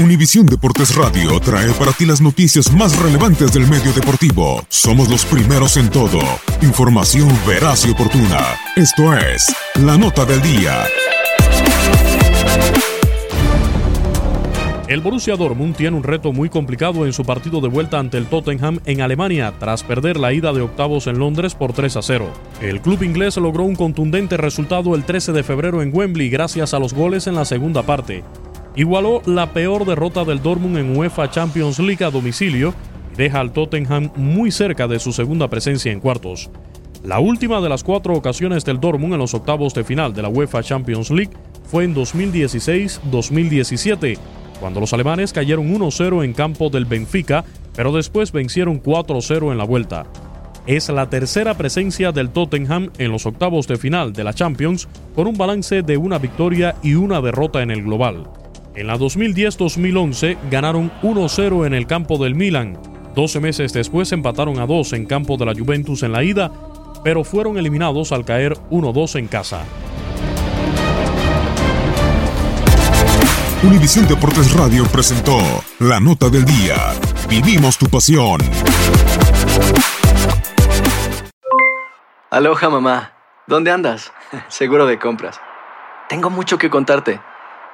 Univisión Deportes Radio trae para ti las noticias más relevantes del medio deportivo. Somos los primeros en todo. Información veraz y oportuna. Esto es La Nota del Día. El Borussia Dortmund tiene un reto muy complicado en su partido de vuelta ante el Tottenham en Alemania tras perder la ida de octavos en Londres por 3 a 0. El club inglés logró un contundente resultado el 13 de febrero en Wembley gracias a los goles en la segunda parte igualó la peor derrota del Dortmund en UEFA Champions League a domicilio y deja al Tottenham muy cerca de su segunda presencia en cuartos. La última de las cuatro ocasiones del Dortmund en los octavos de final de la UEFA Champions League fue en 2016-2017, cuando los alemanes cayeron 1-0 en campo del Benfica, pero después vencieron 4-0 en la vuelta. Es la tercera presencia del Tottenham en los octavos de final de la Champions, con un balance de una victoria y una derrota en el global. En la 2010-2011 ganaron 1-0 en el campo del Milan. 12 meses después empataron a 2 en campo de la Juventus en la ida, pero fueron eliminados al caer 1-2 en casa. Univisión Deportes Radio presentó la nota del día. Vivimos tu pasión. Aloha mamá, ¿dónde andas? Seguro de compras. Tengo mucho que contarte.